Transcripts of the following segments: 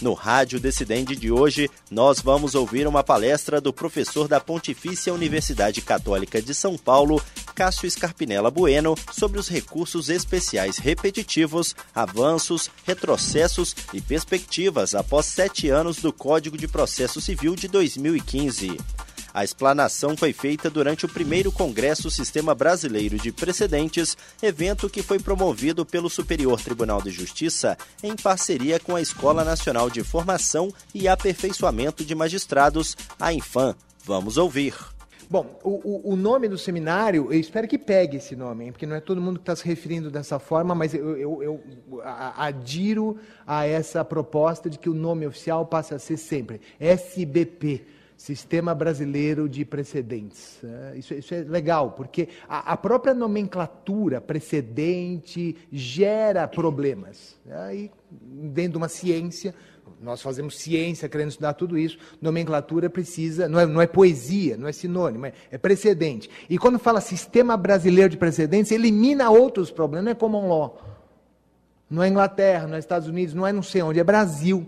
No Rádio Decidente de hoje, nós vamos ouvir uma palestra do professor da Pontifícia Universidade Católica de São Paulo, Cássio Scarpinella Bueno, sobre os recursos especiais repetitivos, avanços, retrocessos e perspectivas após sete anos do Código de Processo Civil de 2015. A explanação foi feita durante o primeiro Congresso Sistema Brasileiro de Precedentes, evento que foi promovido pelo Superior Tribunal de Justiça em parceria com a Escola Nacional de Formação e Aperfeiçoamento de Magistrados, a Infam. Vamos ouvir. Bom, o, o, nome do seminário, eu espero que pegue esse nome, hein, porque não é todo mundo que está se referindo dessa forma, mas eu, eu, eu, adiro a essa proposta de que o nome oficial passe a ser sempre SBP Sistema Brasileiro de Precedentes. É, isso, isso, é legal, porque a, a, própria nomenclatura precedente gera problemas. Aí, dentro de uma ciência, nós fazemos ciência querendo estudar tudo isso, nomenclatura precisa, não é, não é poesia, não é sinônimo, é, é, precedente. E quando fala sistema brasileiro de precedentes, elimina outros problemas, não é common law. Não é Inglaterra, não é Estados Unidos, não é não sei onde, é Brasil.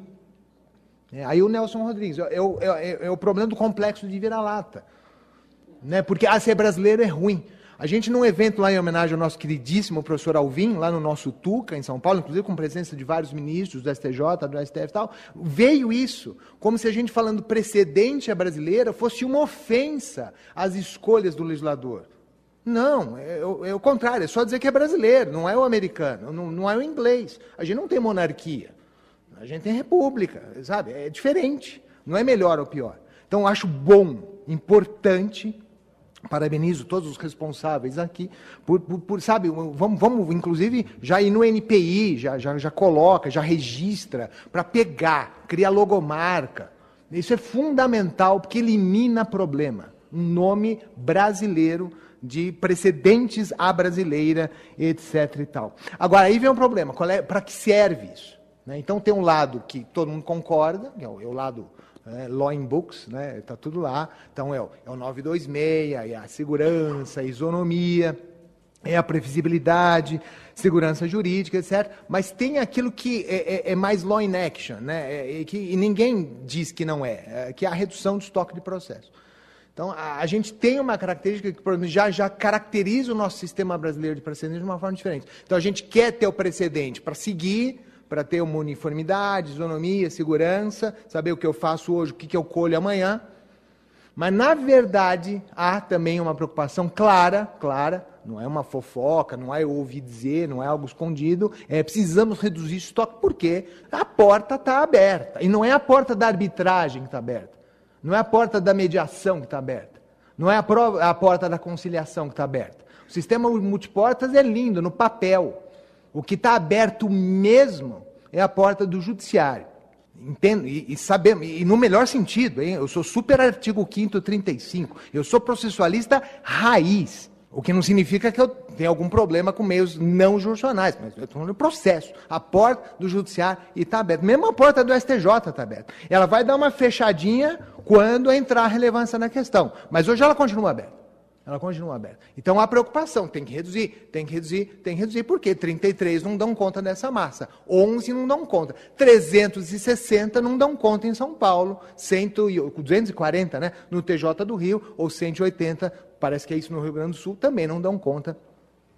É, aí o Nelson Rodrigues, é, é, é, é o problema do complexo de vira-lata. Né? Porque ah, ser brasileiro é ruim. A gente, num evento lá em homenagem ao nosso queridíssimo professor Alvim, lá no nosso Tuca, em São Paulo, inclusive com presença de vários ministros do STJ, do STF e tal, veio isso, como se a gente falando precedente à brasileira fosse uma ofensa às escolhas do legislador. Não, é, é, é, o contrário, é só dizer que é brasileiro, não é o americano, não, não é o inglês. A gente não tem monarquia. A gente tem república, sabe? É diferente. Não é melhor ou pior. Então, acho bom, importante, parabenizo todos os responsáveis aqui, por, por, por, sabe, vamos, vamos, inclusive, já ir no NPI, já, já, já coloca, já registra, para pegar, criar logomarca. Isso é fundamental, porque elimina problema. Um nome brasileiro de precedentes à brasileira, etc. e tal. Agora, aí vem um problema. É, para que serve isso? Né? Então tem um lado que todo mundo concorda, que é o, é o lado é, law in books, está né? Tá tudo lá. Então é o, é o 926, é a segurança, a isonomia, é a previsibilidade, segurança jurídica, etc. Mas tem aquilo que é, é, é mais law in action, né? É, é que, ninguém diz que não é, que é a redução do estoque de processo. Então, a, a, gente tem uma característica que já, já caracteriza o nosso sistema brasileiro de precedente de uma forma diferente. Então, a gente quer ter o precedente para seguir, para ter uma uniformidade, isonomia, segurança, saber o que eu faço hoje, o que, eu colho amanhã. Mas, na verdade, há também uma preocupação clara, clara, não é uma fofoca, não é ouvir dizer, não é algo escondido, é precisamos reduzir estoque, porque a porta está aberta. E não é a porta da arbitragem que está aberta, não é a porta da mediação que está aberta, não é a, prova, a porta da conciliação que está aberta. O sistema multiportas é lindo no papel, o que está aberto mesmo é a porta do judiciário. Entendo, e, e sabemos, e no melhor sentido, hein? eu sou super artigo 5 35, eu sou processualista raiz, o que não significa que eu tenha algum problema com meios não jurisdicionais, mas eu estou do processo. A porta do judiciário está aberta. Mesmo a porta do STJ está aberta. Ela vai dar uma fechadinha quando entrar a relevância na questão, mas hoje ela continua aberta. Ela continua aberta. Então há preocupação, tem que reduzir, tem que reduzir, tem que reduzir, porque 33 não dão conta dessa massa, 11 não dão conta, 360 não dão conta em São Paulo, 100, 240 né, no TJ do Rio, ou 180, parece que é isso no Rio Grande do Sul, também não dão conta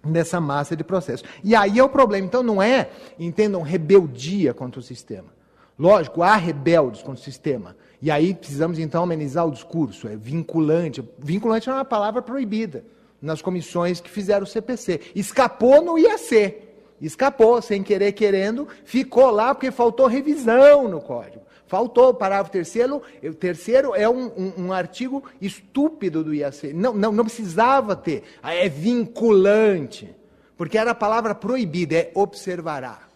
dessa massa de processo. E aí é o problema. Então não é, entendam, rebeldia contra o sistema. Lógico, há rebeldes contra o sistema. E aí precisamos então amenizar o discurso, é vinculante. Vinculante é uma palavra proibida nas comissões que fizeram o CPC. Escapou no IAC. Escapou, sem querer, querendo, ficou lá porque faltou revisão no código. Faltou o parágrafo terceiro. O terceiro é um, um, um, artigo estúpido do IAC. Não, não, não precisava ter. É vinculante. Porque era a palavra proibida, é observará.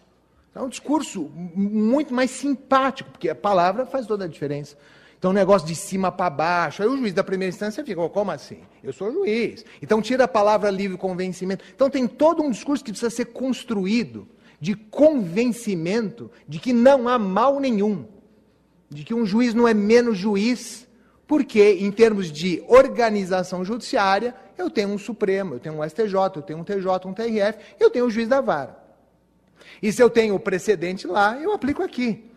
É um discurso muito mais simpático, porque a palavra faz toda a diferença. Então, negócio de cima para baixo. Aí o juiz da primeira instância fica, oh, como assim? Eu sou juiz. Então, tira a palavra livre convencimento. Então, tem todo um discurso que precisa ser construído de convencimento de que não há mal nenhum, de que um juiz não é menos juiz, porque, em termos de organização judiciária, eu tenho um Supremo, eu tenho um STJ, eu tenho um TJ, um TRF, eu tenho o juiz da vara. E se eu tenho o precedente lá, eu aplico aqui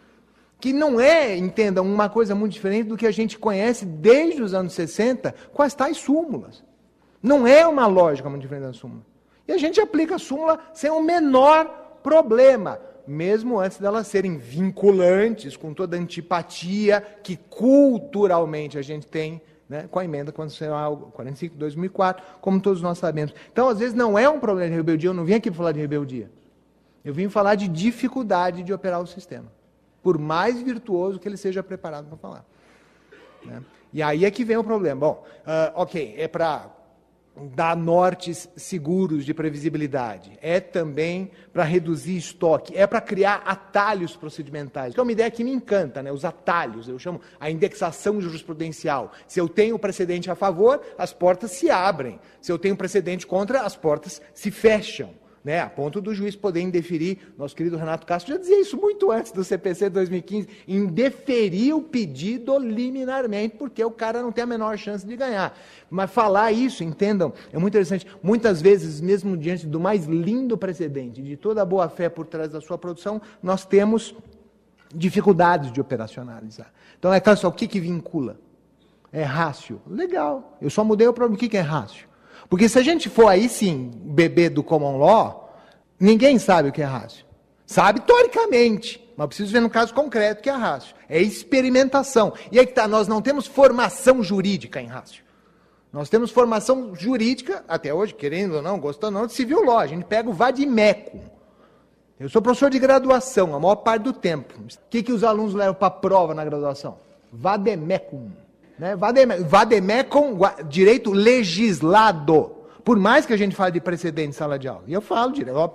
que não é, entendam, uma coisa muito diferente do que a gente conhece desde os anos 60 com as tais súmulas. Não é uma lógica muito diferente da súmula. E a gente aplica a súmula sem o menor problema, mesmo antes delas serem vinculantes, com toda a antipatia que culturalmente a gente tem né, com a emenda constitucional 45 de 2004, como todos nós sabemos. Então, às vezes, não é um problema de rebeldia, eu não vim aqui para falar de rebeldia. Eu vim falar de dificuldade de operar o sistema por mais virtuoso que ele seja preparado para falar. Né? E aí é que vem o problema. Bom, uh, ok, é para dar nortes seguros de previsibilidade, é também para reduzir estoque, é para criar atalhos procedimentais, que é uma ideia que me encanta, né? os atalhos, eu chamo a indexação jurisprudencial. Se eu tenho precedente a favor, as portas se abrem. Se eu tenho precedente contra, as portas se fecham né, a ponto do juiz poder indeferir, nosso querido Renato Castro já dizia isso muito antes do CPC 2015, indeferir o pedido liminarmente, porque o cara não tem a menor chance de ganhar. Mas falar isso, entendam, é muito interessante. Muitas vezes, mesmo diante do mais lindo precedente, de toda a boa-fé por trás da sua produção, nós temos dificuldades de operacionalizar. Então, é claro, só o que, que vincula? É rácio. Legal. Eu só mudei o problema. O que, que é rácio? Porque se a gente for aí sim beber do common law, ninguém sabe o que é rácio. Sabe teoricamente, mas preciso ver no caso concreto que é rácio. É experimentação. E aí que está, nós não temos formação jurídica em rácio. Nós temos formação jurídica, até hoje, querendo ou não, gostando ou não, de civil law. A gente pega o vademecum. Eu sou professor de graduação, a maior parte do tempo. O que, que os alunos levam para a prova na graduação? Vademecum. Né? Vademecum, direito legislado. Por mais que a gente fale de precedente em sala de aula. E eu falo direito.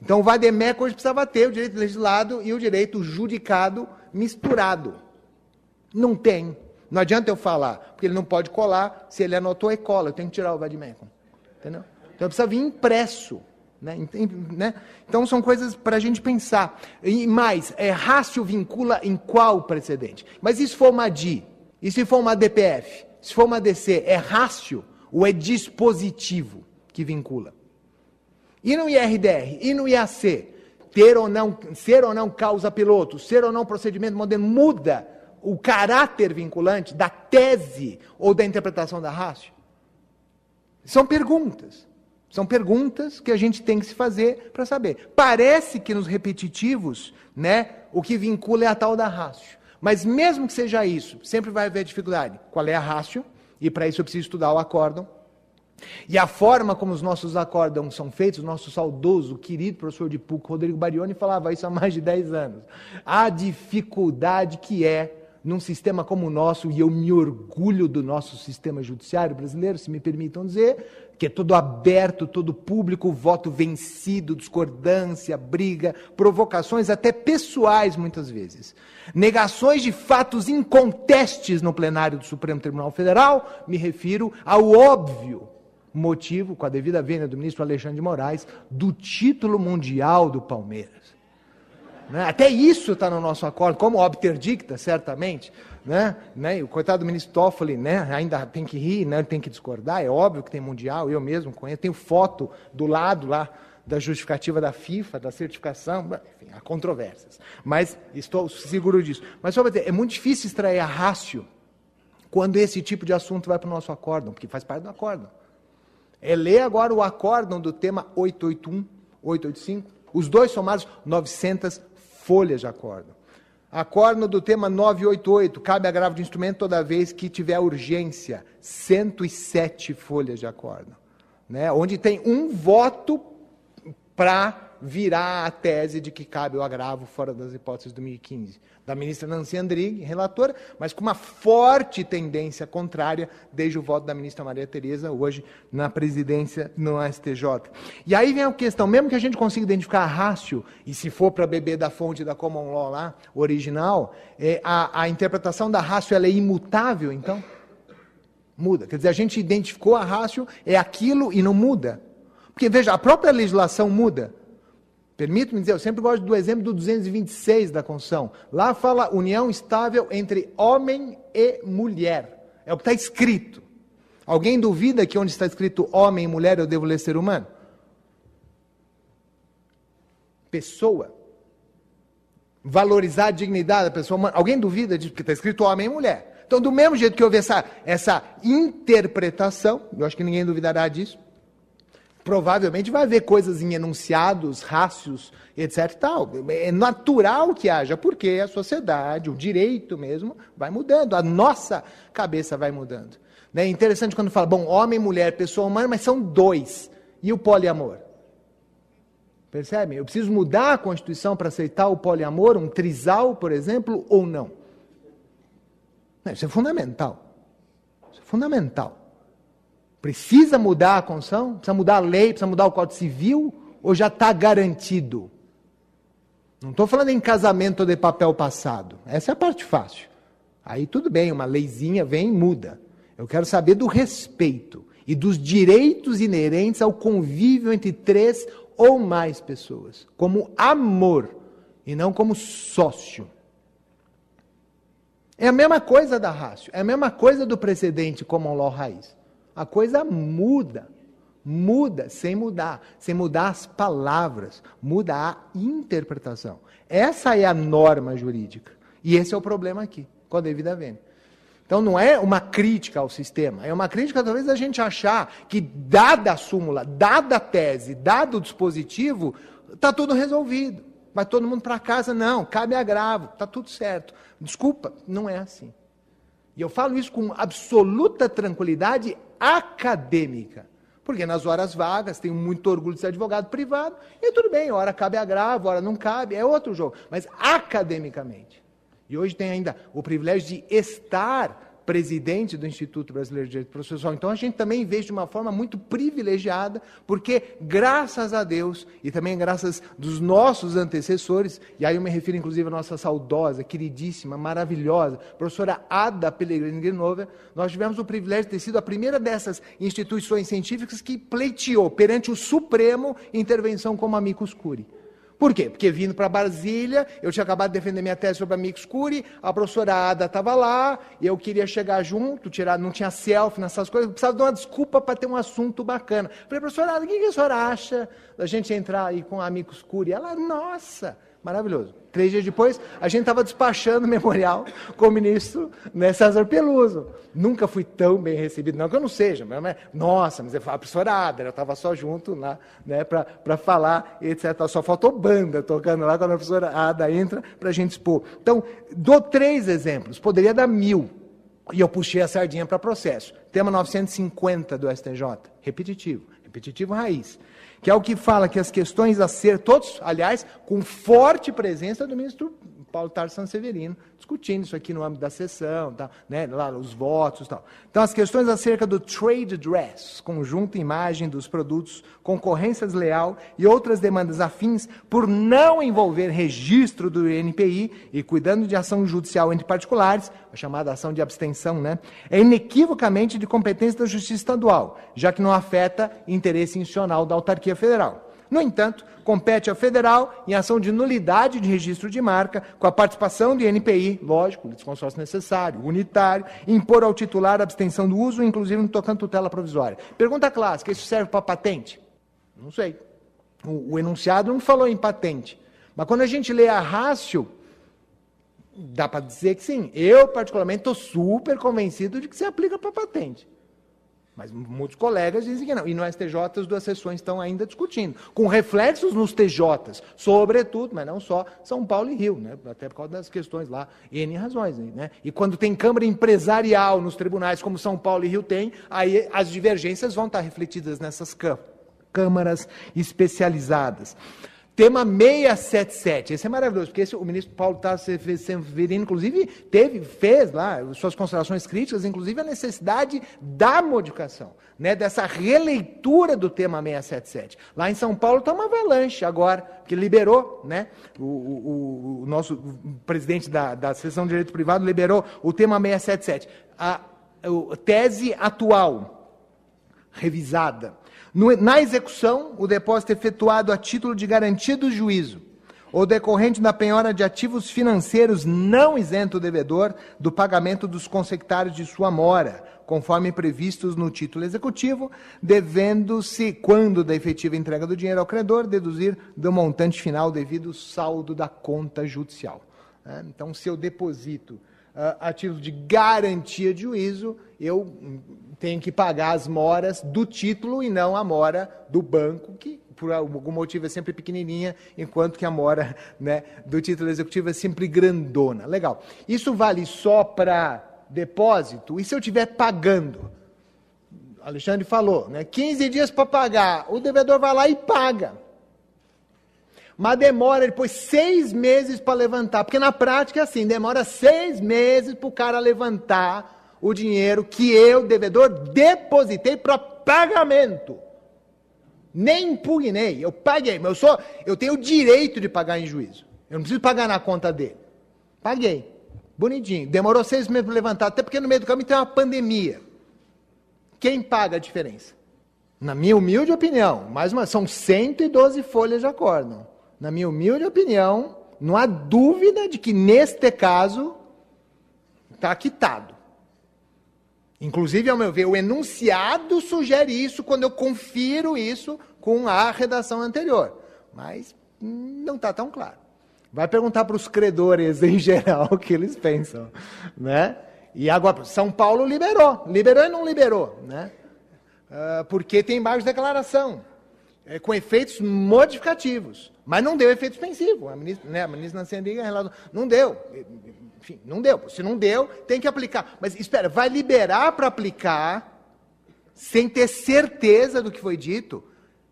Então o vademecum hoje precisava ter o direito legislado e o direito judicado misturado. Não tem. Não adianta eu falar, porque ele não pode colar, se ele anotou e cola, eu tenho que tirar o vademecum. Entendeu? Então precisa vir impresso. Né? né? Então são coisas para a gente pensar. E mais, é, rácio vincula em qual precedente? Mas isso for uma DI, e se for uma DPF? Se for uma DC, é rácio ou é dispositivo que vincula? E no IRDR? E no IAC? Ter ou não, ser ou não causa piloto, ser ou não procedimento moderno, muda o caráter vinculante da tese ou da interpretação da rácio? São perguntas. São perguntas que a gente tem que se fazer para saber. Parece que nos repetitivos, né, o que vincula é a tal da rácio. Mas mesmo que seja isso, sempre vai haver dificuldade. Qual é a rácio? E para isso eu preciso estudar o acórdão. E a forma como os nossos acórdãos são feitos, o nosso saudoso, querido professor de PUC, Rodrigo Barioni, falava isso há mais de 10 anos. A dificuldade que é num sistema como o nosso, e eu me orgulho do nosso sistema judiciário brasileiro, se me permitam dizer, que é todo aberto, todo público, voto vencido, discordância, briga, provocações até pessoais muitas vezes. Negações de fatos incontestes no plenário do Supremo Tribunal Federal, me refiro ao óbvio motivo, com a devida vênia do ministro Alexandre de Moraes, do título mundial do Palmeiras. Né? Até isso está no nosso acordo, como obter dicta, certamente. Né? Né? O coitado do ministro Toffoli né? ainda tem que rir, né? tem que discordar, é óbvio que tem mundial, eu mesmo conheço, tenho foto do lado lá da justificativa da FIFA, da certificação, enfim, há controvérsias. Mas estou seguro disso. Mas só para dizer, é muito difícil extrair a rácio quando esse tipo de assunto vai para o nosso acórdão, porque faz parte do acórdão. É ler agora o acórdão do tema 881, 885, os dois somados 900 folhas de. Acórdão do tema 988, cabe agravo de instrumento toda vez que tiver urgência, 107 folhas de acórdão. Né? Onde tem um voto para virar a tese de que cabe o agravo fora das hipóteses de 2015. Da ministra Nancy Andrighi, relatora, mas com uma forte tendência contrária desde o voto da ministra Maria Tereza, hoje na presidência no STJ. E aí vem a questão, mesmo que a gente consiga identificar a rácio, e se for para beber da fonte da common law lá, original, é, a, a interpretação da rácio é imutável, então? Muda. Quer dizer, a gente identificou a rácio, é aquilo e não muda. Porque, veja, a própria legislação muda. Permito-me dizer, eu sempre gosto do exemplo do 226 da Constituição. Lá fala união estável entre homem e mulher. É o que está escrito. Alguém duvida que onde está escrito homem e mulher eu devo ler ser humano? Pessoa. Valorizar a dignidade da pessoa humana. Alguém duvida de que está escrito homem e mulher? Então, do mesmo jeito que houve essa, essa interpretação, eu acho que ninguém duvidará disso, provavelmente vai haver coisas em enunciados, rácios, etc. Tal. É natural que haja, porque a sociedade, o direito mesmo, vai mudando, a nossa cabeça vai mudando. É interessante quando fala, bom, homem, mulher, pessoa humana, mas são dois. E o poliamor? Percebe? Eu preciso mudar a Constituição para aceitar o poliamor, um trisal, por exemplo, ou não? Isso é fundamental. Isso é fundamental. Precisa mudar a Constituição? Precisa mudar a lei? Precisa mudar o Código Civil? Ou já está garantido? Não estou falando em casamento de papel passado. Essa é a parte fácil. Aí tudo bem, uma leizinha vem e muda. Eu quero saber do respeito e dos direitos inerentes ao convívio entre três ou mais pessoas, como amor e não como sócio. É a mesma coisa da rácio, é a mesma coisa do precedente common law raiz. A coisa muda. Muda sem mudar, sem mudar as palavras, muda a interpretação. Essa é a norma jurídica. E esse é o problema aqui, com a devida vênia. Então não é uma crítica ao sistema, é uma crítica talvez a gente achar que, dada a súmula, dada a tese, dado o dispositivo, está tudo resolvido. Vai todo mundo para casa, não, cabe agravo, está tudo certo. Desculpa, não é assim. E eu falo isso com absoluta tranquilidade acadêmica. Porque nas horas vagas, tenho muito orgulho de ser advogado privado, e tudo bem, hora cabe agravo, hora não cabe, é outro jogo. Mas academicamente. E hoje tem ainda o privilégio de estar presidente do Instituto Brasileiro de Direito Processual. Então a gente também vê de uma forma muito privilegiada, porque graças a Deus e também graças dos nossos antecessores, e aí eu me refiro inclusive à nossa saudosa, queridíssima, maravilhosa professora Ada Pellegrini Grinova, nós tivemos o privilégio de ter sido a primeira dessas instituições científicas que pleiteou perante o Supremo intervenção como amicus curiae. Por quê? Porque vindo para Brasília, eu tinha acabado de defender minha tese sobre a Mix Curi, a professora Ada estava lá, eu queria chegar junto, tirar, não tinha selfie nessas coisas, precisava de uma desculpa para ter um assunto bacana. Falei, professora Ada, o que, que a senhora acha da gente entrar aí com a Mix Curi? Ela, nossa, maravilhoso. Três dias depois, a gente estava despachando o memorial com o ministro né, César Peluso. Nunca fui tão bem recebido, não que eu não seja, mas, nossa, mas professora Adra, eu estava só junto lá né, para falar, etc. Só faltou banda tocando lá quando a professora Ada entra para a gente expor. Então, dou três exemplos, poderia dar mil. E eu puxei a sardinha para processo. Tema 950 do STJ, repetitivo, repetitivo raiz que é o que fala que as questões a ser, todos, aliás, com forte presença do ministro Paulo Tarso Severino, discutindo isso aqui no âmbito da sessão, tá, né, lá os votos tal. Então, as questões acerca do trade dress, conjunto imagem dos produtos, concorrência desleal e outras demandas afins, por não envolver registro do INPI e cuidando de ação judicial entre particulares, a chamada ação de abstenção, né, é inequivocamente de competência da Justiça Estadual, já que não afeta interesse institucional da autarquia federal. No entanto, compete à federal, em ação de nulidade de registro de marca, com a participação do INPI, lógico, consórcio necessário, unitário, impor ao titular a abstenção do uso, inclusive no tocante tutela provisória. Pergunta clássica: isso serve para patente? Não sei. O, o enunciado não falou em patente. Mas quando a gente lê a rácio, dá para dizer que sim. Eu, particularmente, estou super convencido de que se aplica para patente. Mas muitos colegas dizem que não. E no STJ as duas sessões estão ainda discutindo, com reflexos nos TJs, sobretudo, mas não só São Paulo e Rio, né? até por causa das questões lá, N razões. Né? E quando tem Câmara Empresarial nos tribunais, como São Paulo e Rio tem, aí as divergências vão estar refletidas nessas câmaras especializadas. Tema 677. Esse é maravilhoso, porque esse, o ministro Paulo Severino, inclusive, teve, fez lá suas considerações críticas, inclusive a necessidade da modificação, né, dessa releitura do tema 677. Lá em São Paulo está uma avalanche agora, que liberou, né, o, o, o nosso presidente da, da Seção de Direito Privado liberou o tema 677. A, a tese atual, revisada, no, na execução, o depósito é efetuado a título de garantia do juízo ou decorrente da penhora de ativos financeiros não isento o devedor do pagamento dos consectários de sua mora, conforme previstos no título executivo, devendo-se, quando da efetiva entrega do dinheiro ao credor, deduzir do montante final devido saldo da conta judicial. É, então, se eu deposito a título de garantia de juízo, eu tenho que pagar as moras do título e não a mora do banco, que por algum motivo é sempre pequenininha, enquanto que a mora né, do título executivo é sempre grandona. Legal. Isso vale só para depósito? E se eu estiver pagando? Alexandre falou, né, 15 dias para pagar. O devedor vai lá e paga. Mas demora depois seis meses para levantar, porque na prática é assim, demora seis meses para o cara levantar o dinheiro que eu, devedor, depositei para pagamento. Nem impugnei, eu paguei, mas eu, sou, eu tenho o direito de pagar em juízo. Eu não preciso pagar na conta dele. Paguei. Bonitinho. Demorou seis meses para levantar, até porque no meio do caminho tem uma pandemia. Quem paga a diferença? Na minha humilde opinião, mais uma, são 112 folhas de acórdão na minha humilde opinião, não há dúvida de que neste caso está quitado. Inclusive, ao meu ver, o enunciado sugere isso quando eu confiro isso com a redação anterior. Mas não está tão claro. Vai perguntar para os credores em geral o que eles pensam. Né? E agora, São Paulo liberou. Liberou e não liberou. Né? Uh, porque tem de declaração é, com efeitos modificativos. Mas não deu efeito suspensivo. A ministra, né, a ministra Nancy relatou, não deu. Enfim, não deu. Se não deu, tem que aplicar. Mas espera, vai liberar para aplicar sem ter certeza do que foi dito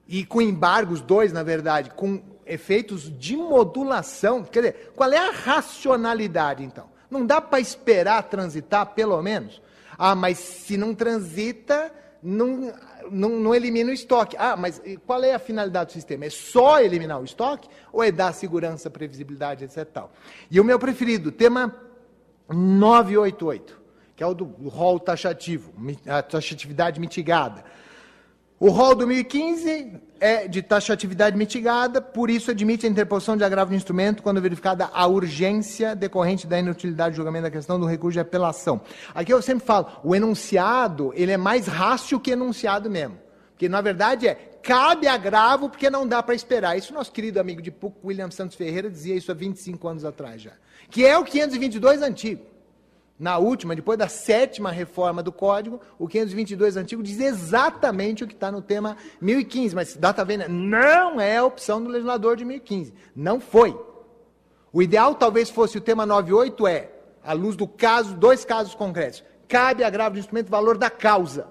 e com embargos, dois, na verdade, com efeitos de modulação. Quer dizer, qual é a racionalidade, então? Não dá para esperar transitar, pelo menos? Ah, mas se não transita, não, não, não, elimina o estoque. Ah, mas qual é a finalidade do sistema? É só eliminar o estoque ou é dar segurança, previsibilidade, etc. Tal? E o meu preferido, tema 988, que é o do rol taxativo, a taxatividade mitigada. O rol 2015 é de taxatividade mitigada, por isso admite a interposição de agravo de instrumento quando verificada a urgência decorrente da inutilidade de julgamento da questão do recurso de apelação. Aqui eu sempre falo, o enunciado, ele é mais rácio que enunciado mesmo. Porque, na verdade, é cabe agravo porque não dá para esperar. Isso nosso querido amigo de PUC, William Santos Ferreira, dizia isso há 25 anos atrás já. Que é o 522 antigo. Na última, depois da sétima reforma do Código, o 522 antigo diz exatamente o que está no tema 1015, mas data vênia não é a opção do legislador de 1015. Não foi. O ideal talvez fosse o tema 98 é, à luz do caso, dois casos concretos. Cabe agravo de instrumento valor da causa.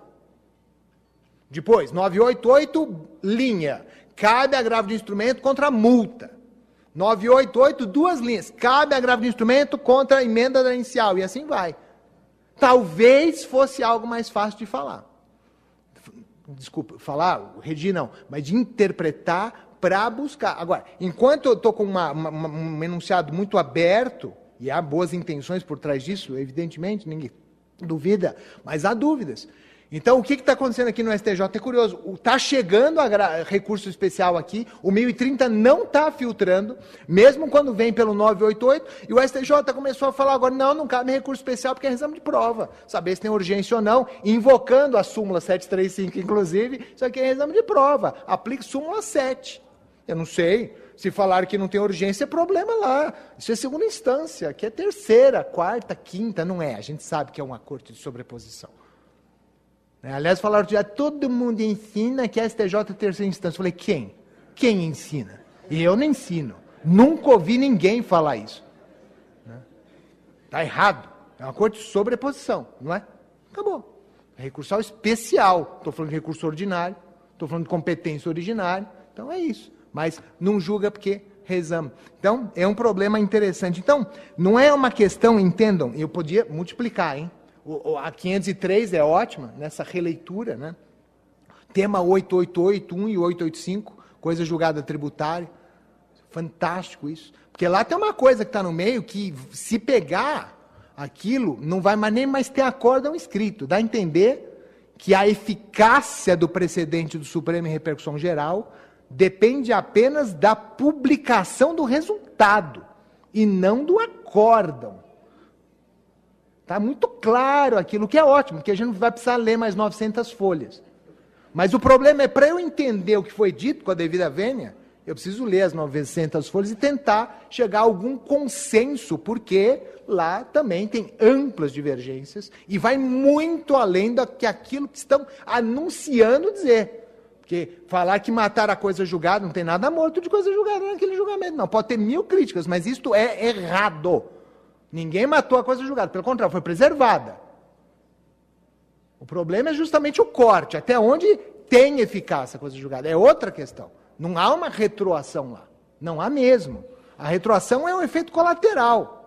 Depois, 988, linha. Cabe agravo de instrumento contra multa. 988, duas linhas. Cabe agravo de instrumento contra a emenda da inicial. E assim vai. Talvez fosse algo mais fácil de falar. Desculpa, falar, redigir não, mas de interpretar para buscar. Agora, enquanto eu estou com uma, uma, um enunciado muito aberto, e há boas intenções por trás disso, evidentemente, ninguém duvida, mas há dúvidas. Então, o que está acontecendo aqui no STJ? É curioso. Está chegando a recurso especial aqui, o 1030 não está filtrando, mesmo quando vem pelo 988, e o STJ começou a falar agora, não, não cabe recurso especial porque é exame de prova. Saber se tem urgência ou não, invocando a súmula 735, inclusive, isso aqui é exame de prova. Aplique súmula 7. Eu não sei. Se falar que não tem urgência, é problema lá. Isso é segunda instância, que é terceira, quarta, quinta, não é. A gente sabe que é um acordo de sobreposição. Né? Aliás, falaram que todo mundo ensina que STJ é terceira instância. Eu falei, quem? Quem ensina? E eu não ensino. Nunca ouvi ninguém falar isso. Está né? errado. É uma corte de sobreposição, não é? Acabou. É recursal especial. Estou falando de recurso ordinário, estou falando de competência originária. Então é isso. mas não julga porque rezamos. Então, é um problema interessante. Então, não é uma questão, entendam, eu podia multiplicar, hein? A 503 é ótima nessa releitura, né? Tema 8881 e 885, coisa julgada tributária. Fantástico isso. Porque lá tem uma coisa que está no meio que, se pegar aquilo, não vai mais nem mais ter acórdão escrito. Dá a entender que a eficácia do precedente do Supremo em repercussão geral depende apenas da publicação do resultado e não do acórdão. Está muito claro aquilo, que é ótimo, porque a gente não vai precisar ler mais 900 folhas. Mas o problema é, para eu entender o que foi dito com a devida vênia, eu preciso ler as 900 folhas e tentar chegar a algum consenso, porque lá também tem amplas divergências e vai muito além do que aquilo que estão anunciando dizer. Porque falar que matar a coisa julgada, não tem nada morto de coisa julgada naquele julgamento, não. Pode ter mil críticas, mas isto é errado. Ninguém matou a coisa julgada, pelo contrário, foi preservada. O problema é justamente o corte, até onde tem eficácia a coisa julgada. É outra questão. Não há uma retroação lá. Não há mesmo. A retroação é um efeito colateral.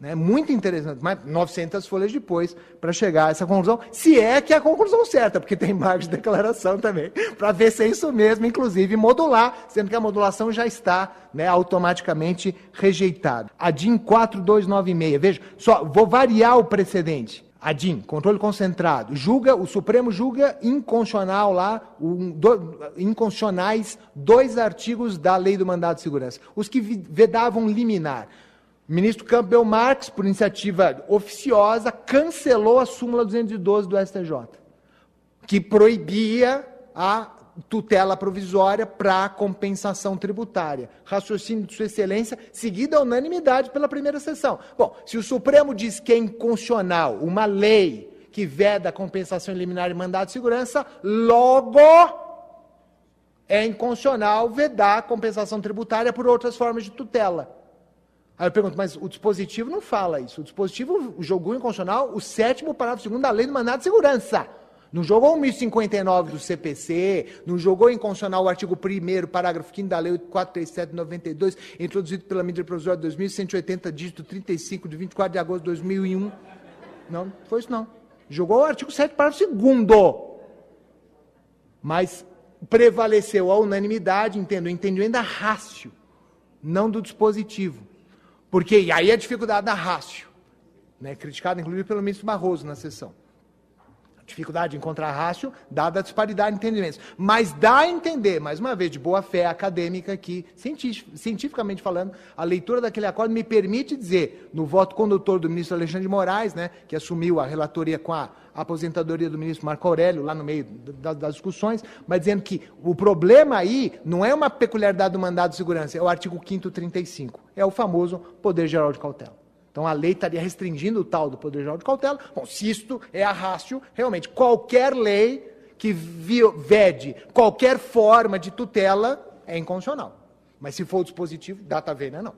Né? Muito interessante, mas 900 folhas depois para chegar a essa conclusão, se é que é a conclusão certa, porque tem margem de declaração também, para ver se é isso mesmo, inclusive modular, sendo que a modulação já está né, automaticamente rejeitada. A DIN 4296, veja, só vou variar o precedente. A DIN, controle concentrado, julga, o Supremo julga inconstitucional lá, um, do, inconstitucionais dois artigos da lei do mandado de segurança, os que vedavam liminar. O ministro Campbell Marx, por iniciativa oficiosa, cancelou a súmula 212 do STJ, que proibia a tutela provisória para compensação tributária. Raciocínio de Sua Excelência, seguido a unanimidade pela primeira sessão. Bom, se o Supremo diz que é inconstitucional uma lei que veda a compensação liminar e mandado de segurança, logo é inconstitucional vedar a compensação tributária por outras formas de tutela. Aí eu pergunto, mas o dispositivo não fala isso. O dispositivo jogou inconstitucional o sétimo parágrafo segundo da lei do mandado de segurança. Não jogou o 1059 do CPC, não jogou inconstitucional o artigo 1 parágrafo 5 da lei 437 de 92, introduzido pela medida provisória 2180, dígito 35, de 24 de agosto de 2001. Não, foi isso não. Jogou o artigo 7, parágrafo 2 Mas prevaleceu a unanimidade, entendo, entendimento da rácio, não do dispositivo. Porque e aí a dificuldade da rácio, né, criticada inclusive pelo ministro Barroso na sessão. A dificuldade de encontrar rácio, dada a disparidade de entendimentos. Mas dá a entender, mais uma vez, de boa fé acadêmica, que, cientificamente falando, a leitura daquele acordo me permite dizer, no voto condutor do ministro Alexandre de Moraes, né, que assumiu a relatoria com a aposentadoria do ministro Marco Aurélio, lá no meio das discussões, mas dizendo que o problema aí não é uma peculiaridade do mandado de segurança, é o artigo 5 35. É o famoso poder geral de cautela. Então a lei estaria restringindo o tal do poder geral de cautela. Bom, se isto é a rácio, realmente, qualquer lei que vede qualquer forma de tutela é inconstitucional. Mas se for o dispositivo, data vênia, não.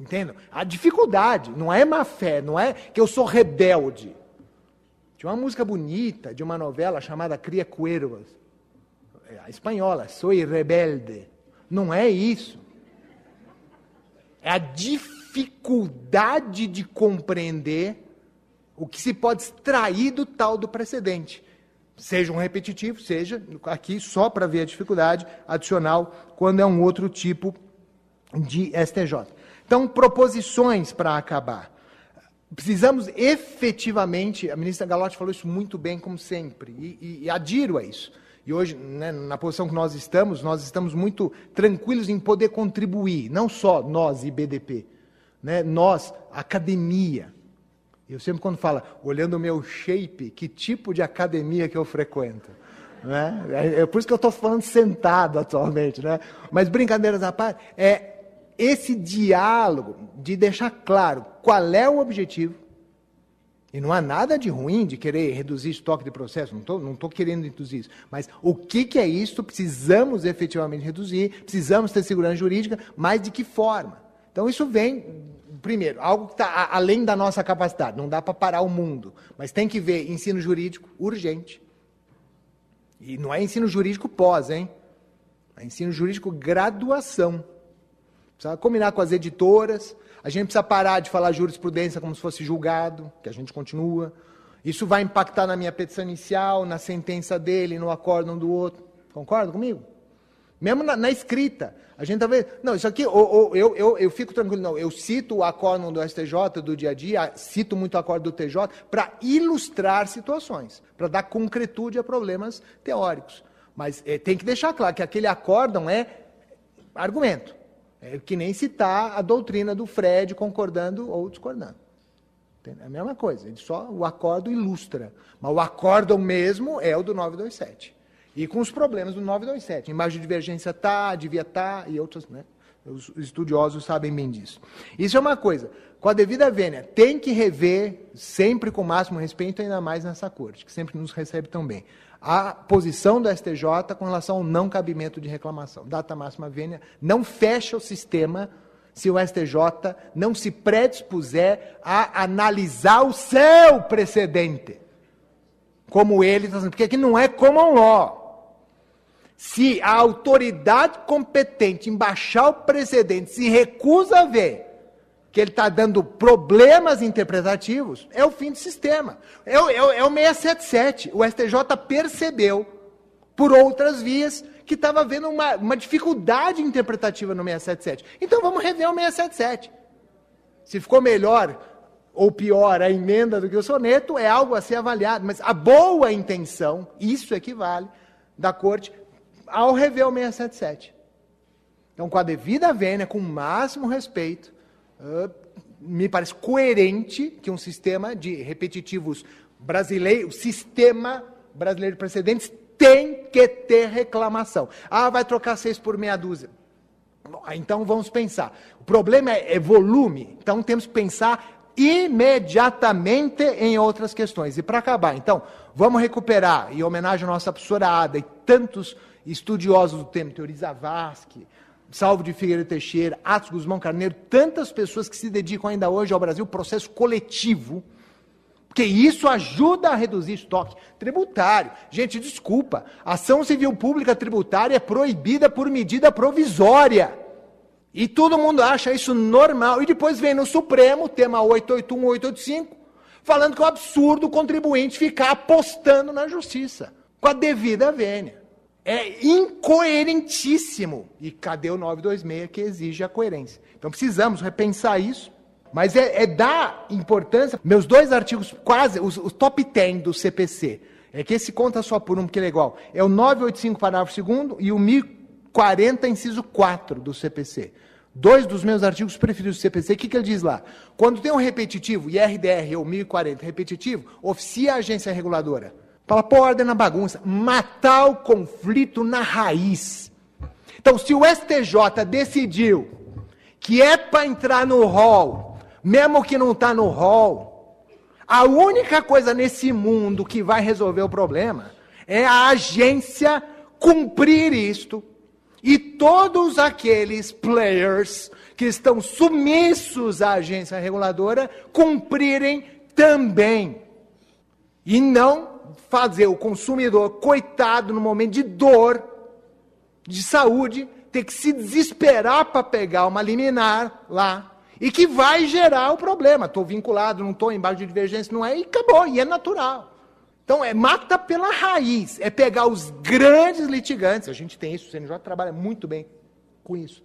Entendam? A dificuldade não é má fé, não é que eu sou rebelde. Tinha uma música bonita de uma novela chamada Cria Cuervos. É, a espanhola, Soy Rebelde. Não é isso. É a dificuldade de compreender o que se pode extrair do tal do precedente. Seja um repetitivo, seja aqui só para ver a dificuldade adicional quando é um outro tipo de STJ. Então, proposições para acabar. Precisamos efetivamente, a ministra Galotti falou isso muito bem, como sempre, e, e, e adiro a isso. E hoje, né, na posição que nós estamos, nós estamos muito tranquilos em poder contribuir, não só nós, IBDP, né, nós, academia. Eu sempre, quando falo, olhando o meu shape, que tipo de academia que eu frequento? Né? É, é por isso que eu estou falando sentado atualmente. Né? Mas, brincadeiras à parte, é, esse diálogo de deixar claro qual é o objetivo, e não há nada de ruim de querer reduzir estoque de processo, não estou não querendo reduzir isso. Mas o que, que é isso? Precisamos efetivamente reduzir, precisamos ter segurança jurídica, mas de que forma? Então isso vem, primeiro, algo que está além da nossa capacidade, não dá para parar o mundo, mas tem que ver ensino jurídico urgente. E não é ensino jurídico pós, hein? ensino jurídico graduação. Precisa combinar com as editoras. A gente precisa parar de falar jurisprudência como se fosse julgado, que a gente continua. Isso vai impactar na minha petição inicial, na sentença dele, no acórdão do outro. Concorda comigo? Mesmo na, na, escrita. A gente tá vendo. Não, isso aqui, ou, ou, eu, eu, eu fico tranquilo, não. Eu cito o acórdão do STJ do dia a dia, cito muito o acórdão do TJ, para ilustrar situações, para dar concretude a problemas teóricos. Mas é, tem que deixar claro que aquele acórdão é argumento. É que nem citar a doutrina do Fred concordando ou discordando. É a mesma coisa, ele só o acordo ilustra. Mas o acórdão mesmo é o do 927. E com os problemas do 927. Imagem de divergência tá, devia tá, e outros, né? Os estudiosos sabem bem disso. Isso é uma coisa. Com a devida vênia, tem que rever, sempre com o máximo respeito, ainda mais nessa corte, que sempre nos recebe tão bem a posição do STJ com relação ao não cabimento de reclamação. Data máxima vênia não fecha o sistema se o STJ não se predispuser a analisar o seu precedente. Como ele, tá porque aqui não é common law. Se a autoridade competente em baixar o precedente se recusa a ver que ele está dando problemas interpretativos, é o fim do sistema. É, o, é, o, é o 677. O STJ percebeu, por outras vias, que estava havendo uma, uma dificuldade interpretativa no 677. Então vamos rever o 677. Se ficou melhor ou pior a emenda do que o soneto, é algo a ser avaliado. Mas a boa intenção, isso equivale, da corte, ao rever o 677. Então, com a devida vênia, com o máximo respeito, me parece coerente que um sistema de repetitivos brasileiro, o sistema brasileiro de precedentes tem que ter reclamação. Ah, vai trocar seis por meia dúzia. Então vamos pensar. O problema é, é volume, então temos que pensar imediatamente em outras questões. E para acabar, então, vamos recuperar, em homenagem à nossa professora Ada e tantos estudiosos do tema, Teori Zavascki, Salvo de Figueiredo Teixeira, Atos Guzmão Carneiro, tantas pessoas que se dedicam ainda hoje ao Brasil, processo coletivo, porque isso ajuda a reduzir estoque tributário. Gente, desculpa, ação civil pública tributária é proibida por medida provisória. E todo mundo acha isso normal. E depois vem no Supremo, tema 881, 885, falando que é um absurdo o contribuinte ficar apostando na justiça, com a devida vênia é incoerentíssimo. E cadê o 926 que exige a coerência? Então precisamos repensar isso. Mas é, é dar importância. Meus dois artigos, quase, os, os top 10 do CPC, é que esse conta só por um, ele é igual. É o 985, parágrafo 2 e o 1040, inciso 4 do CPC. Dois dos meus artigos preferidos do CPC, o que, que ele diz lá? Quando tem um repetitivo, IRDR ou 1040 repetitivo, oficia a agência reguladora. Para pôr ordem na bagunça, matar o conflito na raiz. Então, se o STJ decidiu que é para entrar no rol, mesmo que não está no rol, a única coisa nesse mundo que vai resolver o problema é a agência cumprir isto e todos aqueles players que estão submissos à agência reguladora cumprirem também. E não fazer o consumidor, coitado, no momento de dor, de saúde, ter que se desesperar para pegar uma liminar lá, e que vai gerar o problema. Estou vinculado, não estou embaixo de divergência, não é, e acabou, e é natural. Então, é mata pela raiz, é pegar os grandes litigantes, a gente tem isso, o CNJ trabalha muito bem com isso,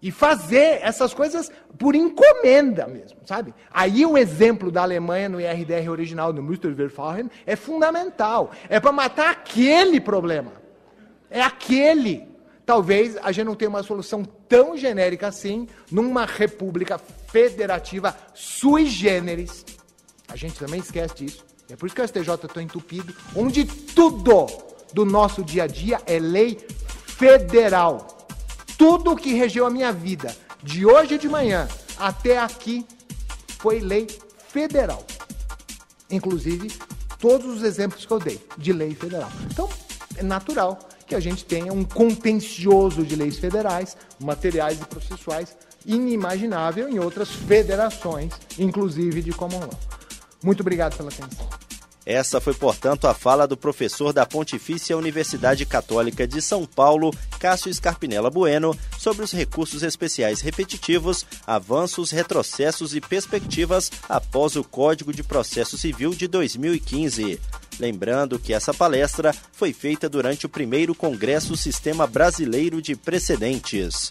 e fazer essas coisas por encomenda mesmo, sabe? Aí o exemplo da Alemanha no IRDR original do Musterverfahren é fundamental. É para matar aquele problema. É aquele. Talvez a gente não tenha uma solução tão genérica assim numa república federativa sui generis. A gente também esquece disso. É por isso que o STJ está entupido, onde tudo do nosso dia a dia é lei federal tudo que regeu a minha vida, de hoje de manhã até aqui, foi lei federal. Inclusive, todos os exemplos que eu dei de lei federal. Então, é natural que a gente tenha um contencioso de leis federais, materiais e processuais inimaginável em outras federações, inclusive de common law. Muito obrigado pela atenção. Essa foi, portanto, a fala do professor da Pontifícia Universidade Católica de São Paulo, Cássio Scarpinella Bueno, sobre os recursos especiais repetitivos, avanços, retrocessos e perspectivas após o Código de Processo Civil de 2015. Lembrando que essa palestra foi feita durante o primeiro Congresso Sistema Brasileiro de Precedentes.